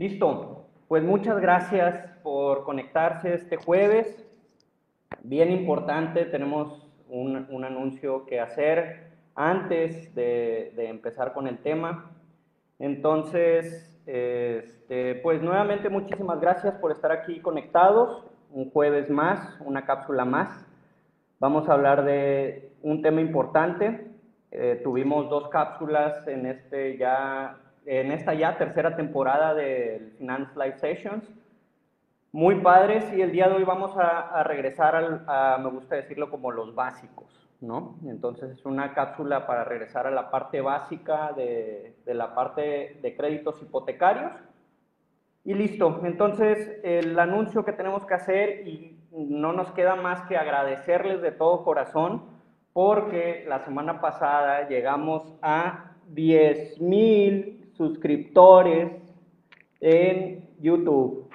Listo, pues muchas gracias por conectarse este jueves. Bien importante, tenemos un, un anuncio que hacer antes de, de, empezar con el tema. Entonces, este, pues nuevamente muchísimas gracias por estar aquí conectados. Un jueves más, una cápsula más. Vamos a hablar de un tema importante. Eh, tuvimos dos cápsulas en este ya en esta ya tercera temporada del Finance Live Sessions. Muy padres y el día de hoy vamos a, regresar a, me gusta decirlo como los básicos, ¿no? Entonces es una cápsula para regresar a la parte básica de, de la parte de créditos hipotecarios. Y listo, entonces el anuncio que tenemos que hacer y no nos queda más que agradecerles de todo corazón porque la semana pasada llegamos a 10 mil suscriptores en YouTube.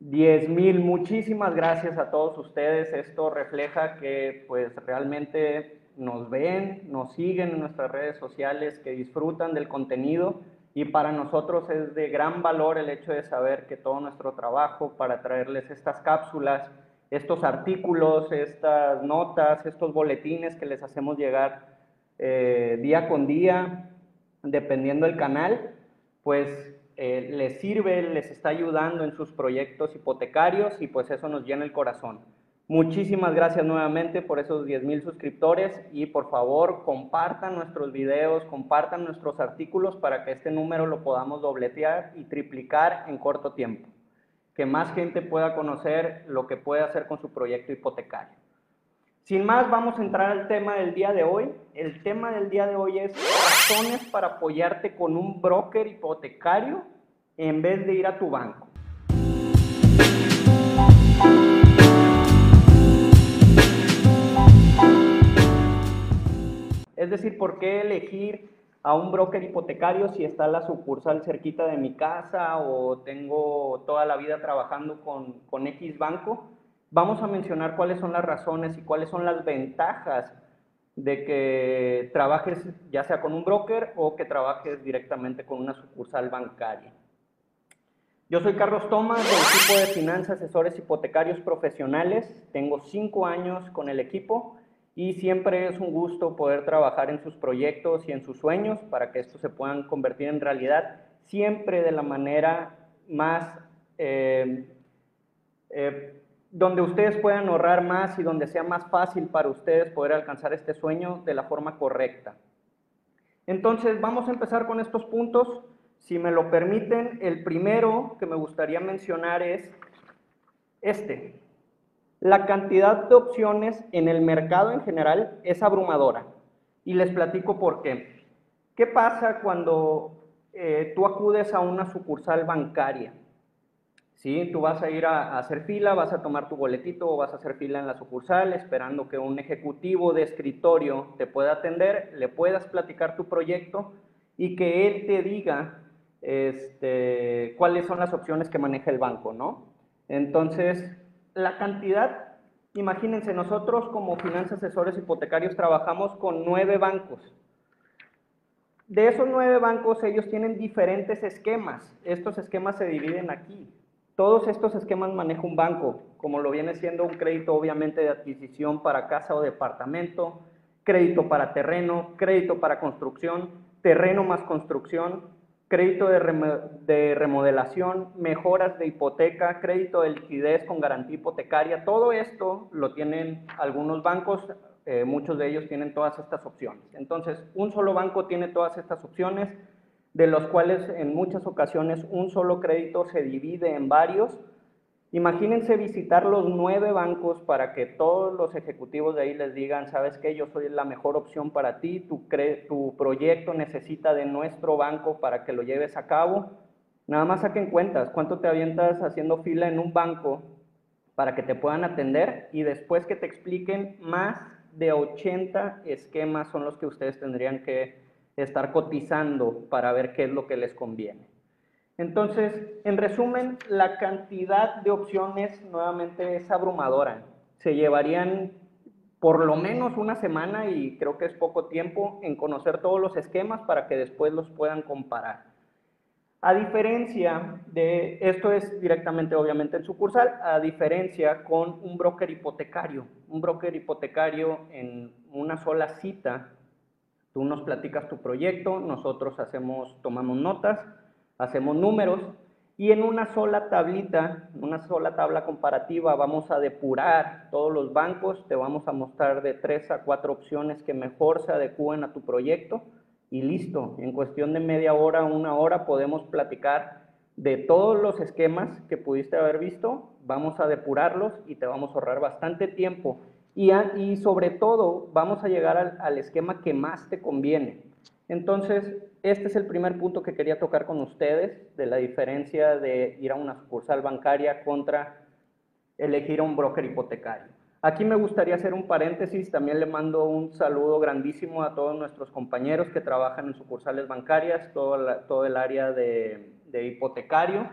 10 mil, muchísimas gracias a todos ustedes. Esto refleja que pues realmente nos ven, nos siguen en nuestras redes sociales, que disfrutan del contenido y para nosotros es de gran valor el hecho de saber que todo nuestro trabajo para traerles estas cápsulas, estos artículos, estas notas, estos boletines que les hacemos llegar eh, día con día, dependiendo del canal, pues eh, les sirve, les está ayudando en sus proyectos hipotecarios y pues eso nos llena el corazón. Muchísimas gracias nuevamente por esos 10 mil suscriptores y por favor compartan nuestros videos, compartan nuestros artículos para que este número lo podamos dobletear y triplicar en corto tiempo. Que más gente pueda conocer lo que puede hacer con su proyecto hipotecario. Sin más, vamos a entrar al tema del día de hoy. El tema del día de hoy es razones para apoyarte con un broker hipotecario en vez de ir a tu banco. Es decir, ¿por qué elegir a un broker hipotecario si está la sucursal cerquita de mi casa o tengo toda la vida trabajando con, con X banco? Vamos a mencionar cuáles son las razones y cuáles son las ventajas de que trabajes ya sea con un broker o que trabajes directamente con una sucursal bancaria. Yo soy Carlos Tomás del equipo de finanzas, asesores hipotecarios profesionales. Tengo cinco años con el equipo y siempre es un gusto poder trabajar en sus proyectos y en sus sueños para que estos se puedan convertir en realidad, siempre de la manera más eh, eh, donde ustedes puedan ahorrar más y donde sea más fácil para ustedes poder alcanzar este sueño de la forma correcta. Entonces, vamos a empezar con estos puntos. Si me lo permiten, el primero que me gustaría mencionar es este. La cantidad de opciones en el mercado en general es abrumadora. Y les platico por qué. ¿Qué pasa cuando eh, tú acudes a una sucursal bancaria? ¿Sí? Tú vas a ir a, hacer fila, vas a tomar tu boletito o vas a hacer fila en la sucursal esperando que un ejecutivo de escritorio te pueda atender, le puedas platicar tu proyecto y que él te diga este, cuáles son las opciones que maneja el banco, ¿no? Entonces, la cantidad, imagínense, nosotros como finanzas asesores hipotecarios trabajamos con nueve bancos. De esos nueve bancos, ellos tienen diferentes esquemas. Estos esquemas se dividen aquí. Todos estos esquemas maneja un banco, como lo viene siendo un crédito obviamente de adquisición para casa o departamento, crédito para terreno, crédito para construcción, terreno más construcción, crédito de, remodelación, mejoras de hipoteca, crédito de liquidez con garantía hipotecaria. Todo esto lo tienen algunos bancos, eh, muchos de ellos tienen todas estas opciones. Entonces, un solo banco tiene todas estas opciones de los cuales en muchas ocasiones un solo crédito se divide en varios. Imagínense visitar los nueve bancos para que todos los ejecutivos de ahí les digan, sabes que yo soy la mejor opción para ti, tu, tu proyecto necesita de nuestro banco para que lo lleves a cabo. Nada más saquen cuentas, cuánto te avientas haciendo fila en un banco para que te puedan atender y después que te expliquen más de 80 esquemas son los que ustedes tendrían que estar cotizando para ver qué es lo que les conviene. Entonces, en resumen, la cantidad de opciones nuevamente es abrumadora. Se llevarían por lo menos una semana y creo que es poco tiempo en conocer todos los esquemas para que después los puedan comparar. A diferencia de, esto es directamente obviamente en sucursal, a diferencia con un broker hipotecario. Un broker hipotecario en una sola cita, tú nos platicas tu proyecto, nosotros hacemos, tomamos notas, hacemos números y en una sola tablita, una sola tabla comparativa, vamos a depurar todos los bancos, te vamos a mostrar de tres a cuatro opciones que mejor se adecúen a tu proyecto y listo. En cuestión de media hora, una hora, podemos platicar de todos los esquemas que pudiste haber visto, vamos a depurarlos y te vamos a ahorrar bastante tiempo. Y, y sobre todo, vamos a llegar al, al esquema que más te conviene. Entonces, este es el primer punto que quería tocar con ustedes de la diferencia de ir a una sucursal bancaria contra elegir a un broker hipotecario. Aquí me gustaría hacer un paréntesis, también le mando un saludo grandísimo a todos nuestros compañeros que trabajan en sucursales bancarias, todo, el área de, de hipotecario.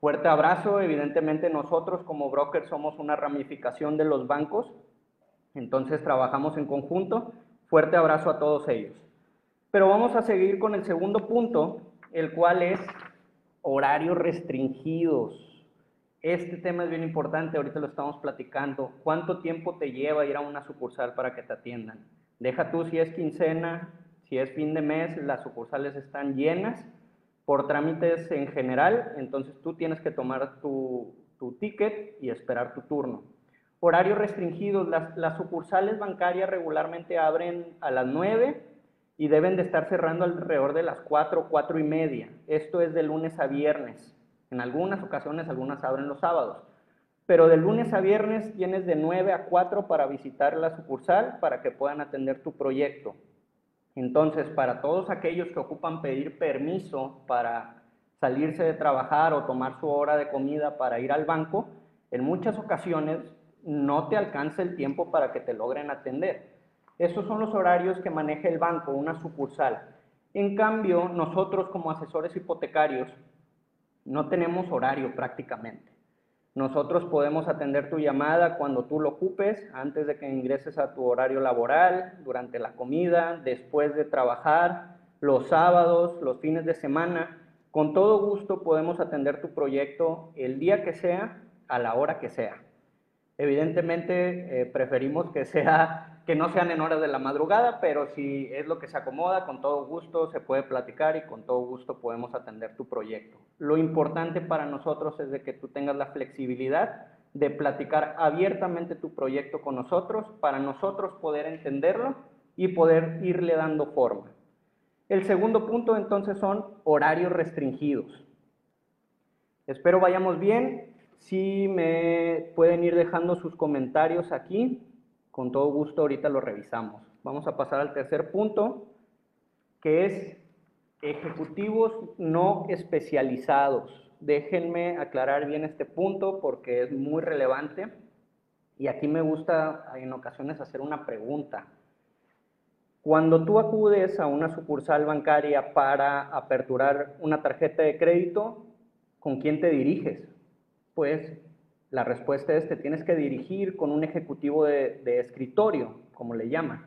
Fuerte abrazo, evidentemente nosotros como brokers somos una ramificación de los bancos, entonces trabajamos en conjunto. Fuerte abrazo a todos ellos. Pero vamos a seguir con el segundo punto, el cual es horarios restringidos. Este tema es bien importante, ahorita lo estamos platicando. ¿Cuánto tiempo te lleva ir a una sucursal para que te atiendan? Deja tú si es quincena, si es fin de mes, las sucursales están llenas por trámites en general, entonces tú tienes que tomar tu, ticket y esperar tu turno. Horarios restringidos, las, sucursales bancarias regularmente abren a las 9 y deben de estar cerrando alrededor de las 4, 4 y media. Esto es de lunes a viernes. En algunas ocasiones, algunas abren los sábados. Pero de lunes a viernes tienes de 9 a 4 para visitar la sucursal para que puedan atender tu proyecto. Entonces, para todos aquellos que ocupan pedir permiso para salirse de trabajar o tomar su hora de comida para ir al banco, en muchas ocasiones no te alcanza el tiempo para que te logren atender. Esos son los horarios que maneja el banco, una sucursal. En cambio, nosotros como asesores hipotecarios no tenemos horario prácticamente. Nosotros podemos atender tu llamada cuando tú lo ocupes, antes de que ingreses a tu horario laboral, durante la comida, después de trabajar, los sábados, los fines de semana. Con todo gusto podemos atender tu proyecto el día que sea, a la hora que sea. Evidentemente, eh, preferimos que sea que no sean en horas de la madrugada, pero si es lo que se acomoda, con todo gusto se puede platicar y con todo gusto podemos atender tu proyecto. Lo importante para nosotros es de que tú tengas la flexibilidad de platicar abiertamente tu proyecto con nosotros para nosotros poder entenderlo y poder irle dando forma. El segundo punto entonces son horarios restringidos. Espero vayamos bien. Si me pueden ir dejando sus comentarios aquí con todo gusto ahorita lo revisamos. Vamos a pasar al tercer punto, que es ejecutivos no especializados. Déjenme aclarar bien este punto porque es muy relevante y aquí me gusta en ocasiones hacer una pregunta. Cuando tú acudes a una sucursal bancaria para aperturar una tarjeta de crédito, ¿con quién te diriges? Pues la respuesta es te tienes que dirigir con un ejecutivo de, escritorio, como le llaman.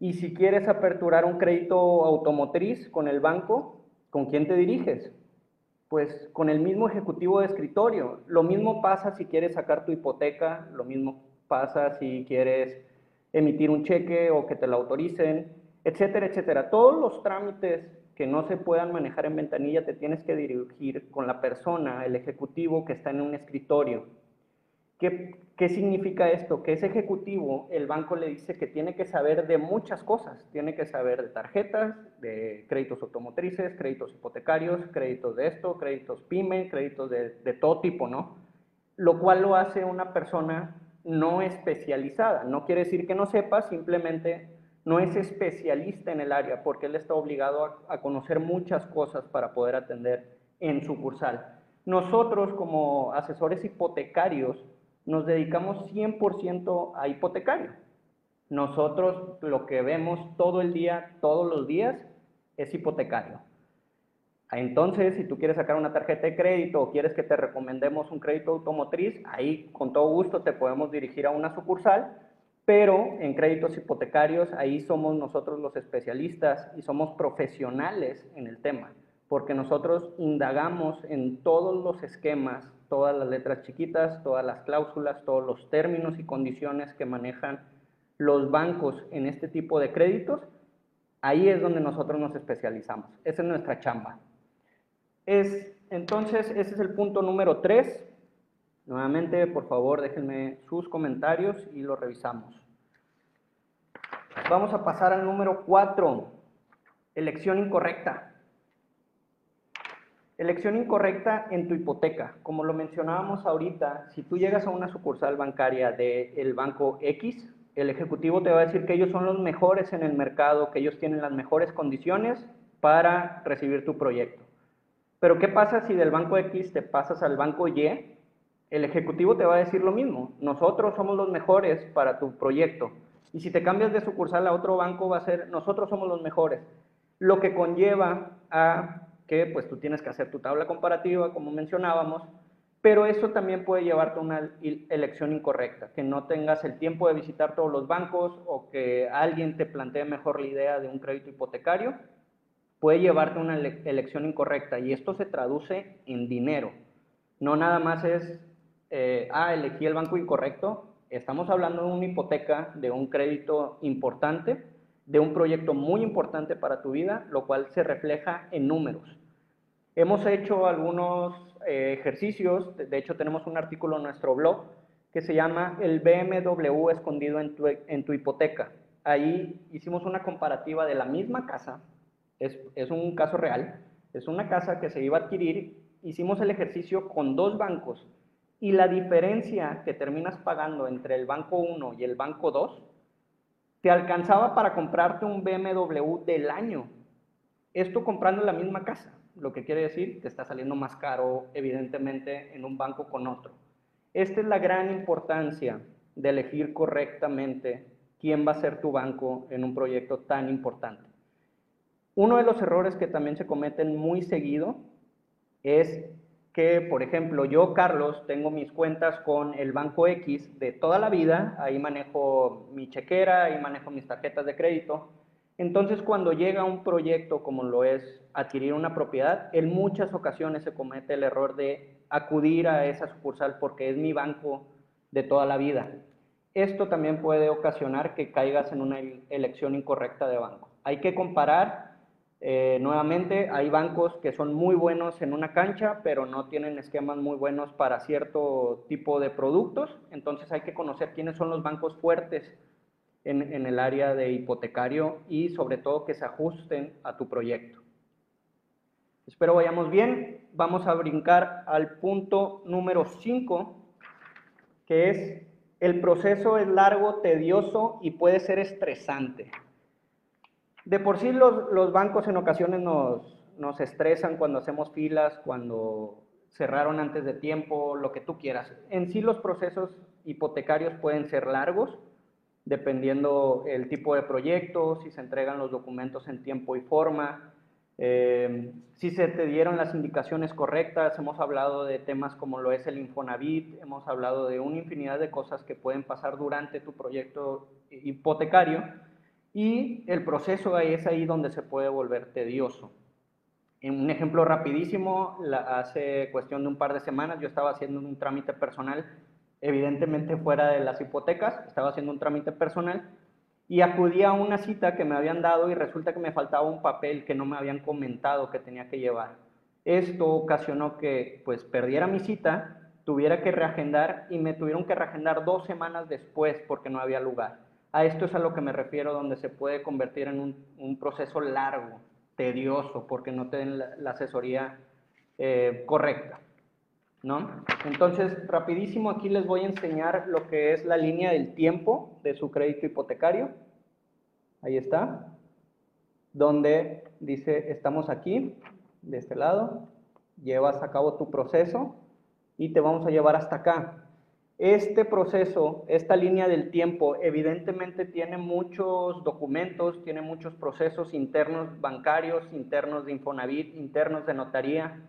Y si quieres aperturar un crédito automotriz con el banco, ¿con quién te diriges? Pues con el mismo ejecutivo de escritorio. Lo mismo pasa si quieres sacar tu hipoteca, lo mismo pasa si quieres emitir un cheque o que te lo autoricen, etcétera, etcétera. Todos los trámites que no se puedan manejar en ventanilla, te tienes que dirigir con la persona, el ejecutivo que está en un escritorio. ¿Qué, ¿Qué, significa esto? Que ese ejecutivo, el banco le dice que tiene que saber de muchas cosas. Tiene que saber de tarjetas, de créditos automotrices, créditos hipotecarios, créditos de esto, créditos PYME, créditos de, de todo tipo, ¿no? Lo cual lo hace una persona no especializada. No quiere decir que no sepa, simplemente no es especialista en el área porque él está obligado a, conocer muchas cosas para poder atender en sucursal. Nosotros como asesores hipotecarios nos dedicamos 100% a hipotecario. Nosotros lo que vemos todo el día, todos los días, es hipotecario. Entonces, si tú quieres sacar una tarjeta de crédito o quieres que te recomendemos un crédito automotriz, ahí con todo gusto te podemos dirigir a una sucursal pero en créditos hipotecarios ahí somos nosotros los especialistas y somos profesionales en el tema. porque nosotros indagamos en todos los esquemas, todas las letras chiquitas, todas las cláusulas, todos los términos y condiciones que manejan los bancos en este tipo de créditos, ahí es donde nosotros nos especializamos. Esa es nuestra chamba. Es, entonces, ese es el punto número 3. Nuevamente, por favor, déjenme sus comentarios y lo revisamos. Vamos a pasar al número 4, elección incorrecta. Elección incorrecta en tu hipoteca. Como lo mencionábamos ahorita, si tú llegas a una sucursal bancaria del banco X, el ejecutivo te va a decir que ellos son los mejores en el mercado, que ellos tienen las mejores condiciones para recibir tu proyecto. Pero ¿qué pasa si del banco X te pasas al banco Y? El ejecutivo te va a decir lo mismo. Nosotros somos los mejores para tu proyecto. Y si te cambias de sucursal a otro banco va a ser nosotros somos los mejores. Lo que conlleva a que pues tú tienes que hacer tu tabla comparativa, como mencionábamos, pero eso también puede llevarte a una elección incorrecta, que no tengas el tiempo de visitar todos los bancos o que alguien te plantee mejor la idea de un crédito hipotecario, puede llevarte a una elección incorrecta y esto se traduce en dinero. No nada más es, eh, ah, elegí el banco incorrecto, estamos hablando de una hipoteca, de un crédito importante, de un proyecto muy importante para tu vida, lo cual se refleja en números. Hemos hecho algunos eh, ejercicios, de hecho tenemos un artículo en nuestro blog que se llama El BMW escondido en tu, en tu hipoteca. Ahí hicimos una comparativa de la misma casa, es, es un caso real, es una casa que se iba a adquirir, hicimos el ejercicio con dos bancos y la diferencia que terminas pagando entre el banco 1 y el banco 2 te alcanzaba para comprarte un BMW del año. Esto comprando la misma casa lo que quiere decir que está saliendo más caro, evidentemente, en un banco con otro. Esta es la gran importancia de elegir correctamente quién va a ser tu banco en un proyecto tan importante. Uno de los errores que también se cometen muy seguido es que, por ejemplo, yo, Carlos, tengo mis cuentas con el banco X de toda la vida, ahí manejo mi chequera, ahí manejo mis tarjetas de crédito, entonces, cuando llega un proyecto como lo es adquirir una propiedad, en muchas ocasiones se comete el error de acudir a esa sucursal porque es mi banco de toda la vida. Esto también puede ocasionar que caigas en una elección incorrecta de banco. Hay que comparar eh, nuevamente, hay bancos que son muy buenos en una cancha, pero no tienen esquemas muy buenos para cierto tipo de productos. Entonces hay que conocer quiénes son los bancos fuertes en, el área de hipotecario y sobre todo que se ajusten a tu proyecto. Espero vayamos bien. Vamos a brincar al punto número 5, que es el proceso es largo, tedioso y puede ser estresante. De por sí los, bancos en ocasiones nos, nos estresan cuando hacemos filas, cuando cerraron antes de tiempo, lo que tú quieras. En sí los procesos hipotecarios pueden ser largos, dependiendo el tipo de proyecto, si se entregan los documentos en tiempo y forma, eh, si se te dieron las indicaciones correctas, hemos hablado de temas como lo es el Infonavit, hemos hablado de una infinidad de cosas que pueden pasar durante tu proyecto hipotecario y el proceso es ahí donde se puede volver tedioso. En un ejemplo rapidísimo, hace cuestión de un par de semanas yo estaba haciendo un trámite personal evidentemente fuera de las hipotecas, estaba haciendo un trámite personal y acudí a una cita que me habían dado y resulta que me faltaba un papel que no me habían comentado que tenía que llevar. Esto ocasionó que pues perdiera mi cita, tuviera que reagendar y me tuvieron que reagendar dos semanas después porque no había lugar. A esto es a lo que me refiero donde se puede convertir en un, proceso largo, tedioso, porque no tienen la, asesoría eh, correcta. ¿no? Entonces, rapidísimo, aquí les voy a enseñar lo que es la línea del tiempo de su crédito hipotecario. Ahí está. Donde dice, estamos aquí, de este lado, llevas a cabo tu proceso y te vamos a llevar hasta acá. Este proceso, esta línea del tiempo, evidentemente tiene muchos documentos, tiene muchos procesos internos bancarios, internos de Infonavit, internos de notaría,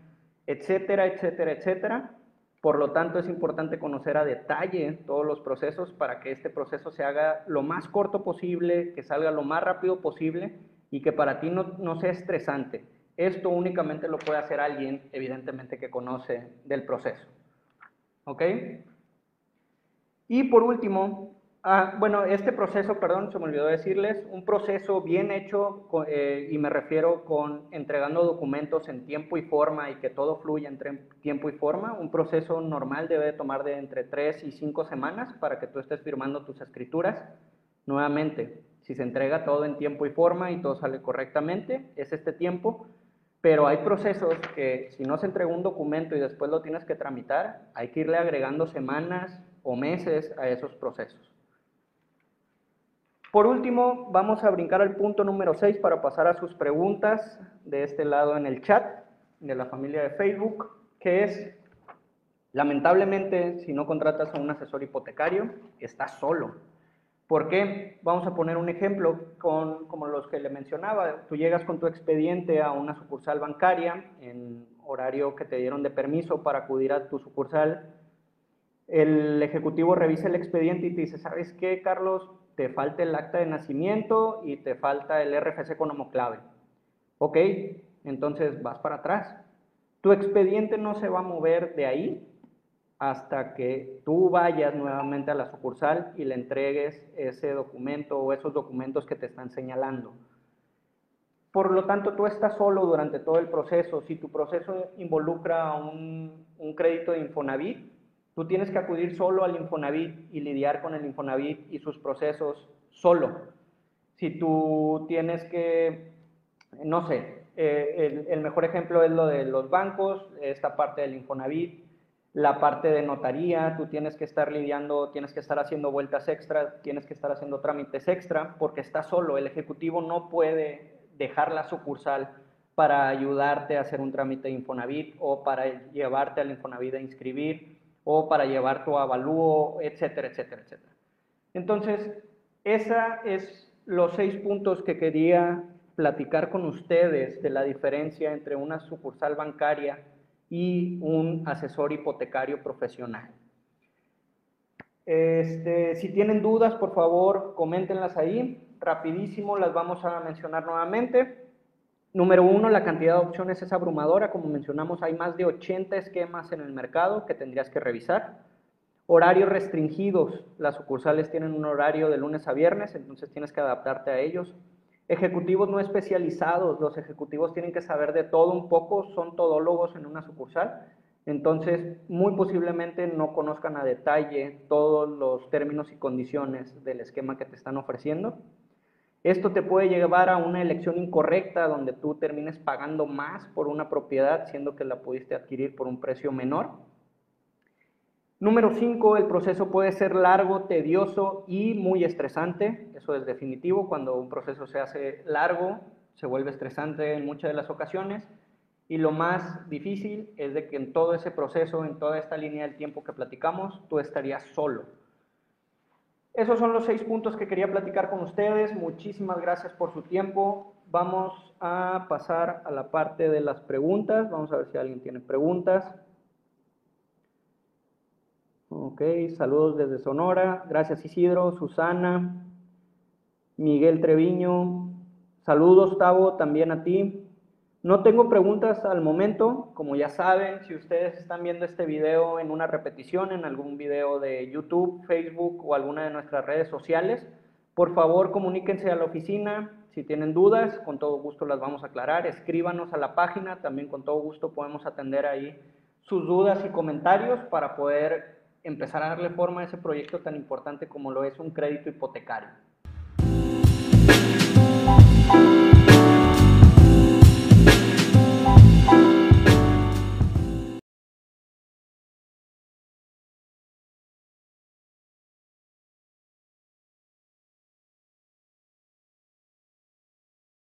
etcétera, etcétera, etcétera. Por lo tanto, es importante conocer a detalle todos los procesos para que este proceso se haga lo más corto posible, que salga lo más rápido posible y que para ti no, no sea estresante. Esto únicamente lo puede hacer alguien, evidentemente, que conoce del proceso. ¿Ok? Y por último, Ah, bueno, este proceso, perdón, se me olvidó decirles, un proceso bien hecho, eh, y me refiero con entregando documentos en tiempo y forma y que todo fluya entre tiempo y forma. Un proceso normal debe tomar de entre 3 y 5 semanas para que tú estés firmando tus escrituras. Nuevamente, si se entrega todo en tiempo y forma y todo sale correctamente, es este tiempo. Pero hay procesos que si no se entrega un documento y después lo tienes que tramitar, hay que irle agregando semanas o meses a esos procesos. Por último, vamos a brincar al punto número 6 para pasar a sus preguntas de este lado en el chat de la familia de Facebook, que es, lamentablemente, si no contratas a un asesor hipotecario, estás solo. ¿Por qué? Vamos a poner un ejemplo con, como los que le mencionaba. Tú llegas con tu expediente a una sucursal bancaria en horario que te dieron de permiso para acudir a tu sucursal. El ejecutivo revisa el expediente y te dice, ¿sabes qué, Carlos? te falta el acta de nacimiento y te falta el RFC como clave. Ok, entonces vas para atrás. Tu expediente no se va a mover de ahí hasta que tú vayas nuevamente a la sucursal y le entregues ese documento o esos documentos que te están señalando. Por lo tanto, tú estás solo durante todo el proceso. Si tu proceso involucra un, un crédito de Infonavit, Tú tienes que acudir solo al Infonavit y lidiar con el Infonavit y sus procesos solo. Si tú tienes que, no sé, eh, el, mejor ejemplo es lo de los bancos, esta parte del Infonavit, la parte de notaría, tú tienes que estar lidiando, tienes que estar haciendo vueltas extra, tienes que estar haciendo trámites extra, porque estás solo. El ejecutivo no puede dejar la sucursal para ayudarte a hacer un trámite de Infonavit o para llevarte al Infonavit a inscribir o para llevar tu avalúo, etcétera, etcétera, etcétera. Entonces, esa es los seis puntos que quería platicar con ustedes de la diferencia entre una sucursal bancaria y un asesor hipotecario profesional. Este, si tienen dudas, por favor, coméntenlas ahí. Rapidísimo las vamos a mencionar nuevamente. Número uno, la cantidad de opciones es abrumadora. Como mencionamos, hay más de 80 esquemas en el mercado que tendrías que revisar. Horarios restringidos. Las sucursales tienen un horario de lunes a viernes, entonces tienes que adaptarte a ellos. Ejecutivos no especializados. Los ejecutivos tienen que saber de todo un poco, son todólogos en una sucursal. Entonces, muy posiblemente no conozcan a detalle todos los términos y condiciones del esquema que te están ofreciendo. Esto te puede llevar a una elección incorrecta donde tú termines pagando más por una propiedad siendo que la pudiste adquirir por un precio menor. Número 5, el proceso puede ser largo, tedioso y muy estresante. Eso es definitivo. Cuando un proceso se hace largo, se vuelve estresante en muchas de las ocasiones. Y lo más difícil es de que en todo ese proceso, en toda esta línea del tiempo que platicamos, tú estarías solo. Esos son los seis puntos que quería platicar con ustedes. Muchísimas gracias por su tiempo. Vamos a pasar a la parte de las preguntas. Vamos a ver si alguien tiene preguntas. Ok, saludos desde Sonora. Gracias Isidro, Susana, Miguel Treviño. Saludos Tavo, también a ti. No tengo preguntas al momento, como ya saben, si ustedes están viendo este video en una repetición, en algún video de YouTube, Facebook o alguna de nuestras redes sociales, por favor comuníquense a la oficina, si tienen dudas, con todo gusto las vamos a aclarar, escríbanos a la página, también con todo gusto podemos atender ahí sus dudas y comentarios para poder empezar a darle forma a ese proyecto tan importante como lo es un crédito hipotecario.